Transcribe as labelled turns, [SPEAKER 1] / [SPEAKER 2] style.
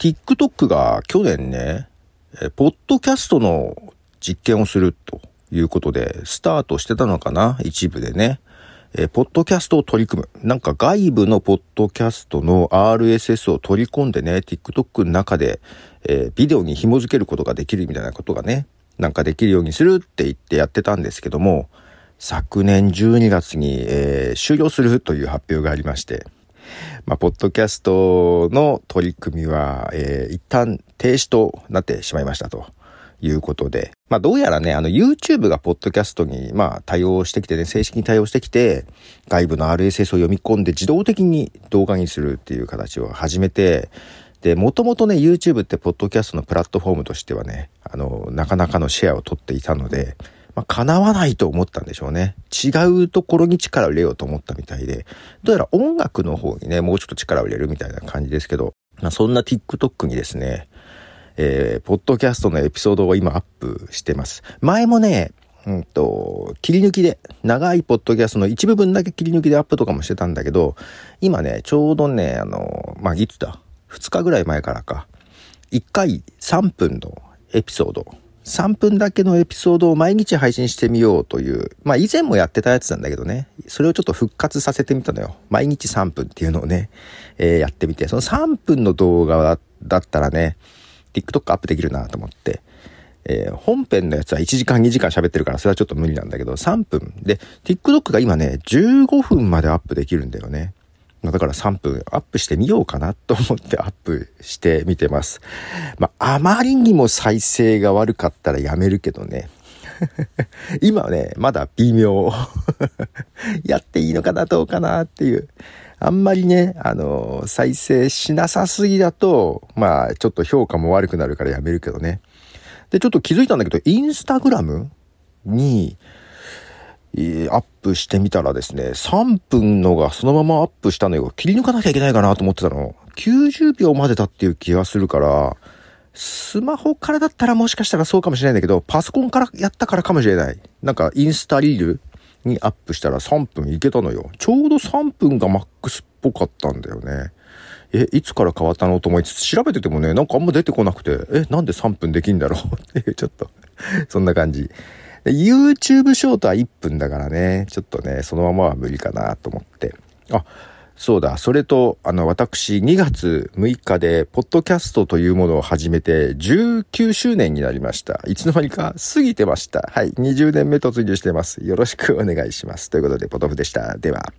[SPEAKER 1] TikTok が去年ね、ポッドキャストの実験をするということで、スタートしてたのかな一部でね。えポッドキャストを取り組む。なんか外部のポッドキャストの RSS を取り込んでね、TikTok の中で、えー、ビデオに紐付けることができるみたいなことがね、なんかできるようにするって言ってやってたんですけども、昨年12月に、えー、終了するという発表がありまして、まあ、ポッドキャストの取り組みは、えー、一旦停止となってしまいましたということで、まあ、どうやらね、あの、YouTube がポッドキャストに、まあ、対応してきてね、正式に対応してきて、外部の RSS を読み込んで自動的に動画にするっていう形を始めて、で、もともとね、YouTube ってポッドキャストのプラットフォームとしてはね、あの、なかなかのシェアを取っていたので、まあ、叶わないと思ったんでしょうね。違うところに力を入れようと思ったみたいで、どうやら音楽の方にね、もうちょっと力を入れるみたいな感じですけど、まあ、そんな TikTok にですね、えー、ポッドキャストのエピソードを今アップしてます。前もね、うんと、切り抜きで、長いポッドキャストの一部分だけ切り抜きでアップとかもしてたんだけど、今ね、ちょうどね、あの、まあ、いつだ ?2 日ぐらい前からか。1回3分のエピソード3分だけのエピソードを毎日配信してみようという、まあ以前もやってたやつなんだけどね、それをちょっと復活させてみたのよ。毎日3分っていうのをね、えー、やってみて、その3分の動画だったらね、TikTok アップできるなと思って、えー、本編のやつは1時間2時間喋ってるからそれはちょっと無理なんだけど、3分。で、TikTok が今ね、15分までアップできるんだよね。だから3分アップしてみようかなと思ってアップしてみてます。まあ、あまりにも再生が悪かったらやめるけどね。今はね、まだ微妙。やっていいのかな、どうかなっていう。あんまりね、あの、再生しなさすぎだと、まあ、ちょっと評価も悪くなるからやめるけどね。で、ちょっと気づいたんだけど、インスタグラムに、えアップしてみたらですね、3分のがそのままアップしたのよ。切り抜かなきゃいけないかなと思ってたの。90秒までだっていう気がするから、スマホからだったらもしかしたらそうかもしれないんだけど、パソコンからやったからかもしれない。なんかインスタリールにアップしたら3分いけたのよ。ちょうど3分がマックスっぽかったんだよね。え、いつから変わったのと思いつつ調べててもね、なんかあんま出てこなくて、え、なんで3分できんだろうっていう、ちょっとそんな感じ。YouTube ショートは1分だからね、ちょっとね、そのままは無理かなと思って。あ、そうだ。それと、あの、私、2月6日で、ポッドキャストというものを始めて、19周年になりました。いつの間にか過ぎてました。はい。20年目突入してます。よろしくお願いします。ということで、ポトフでした。では。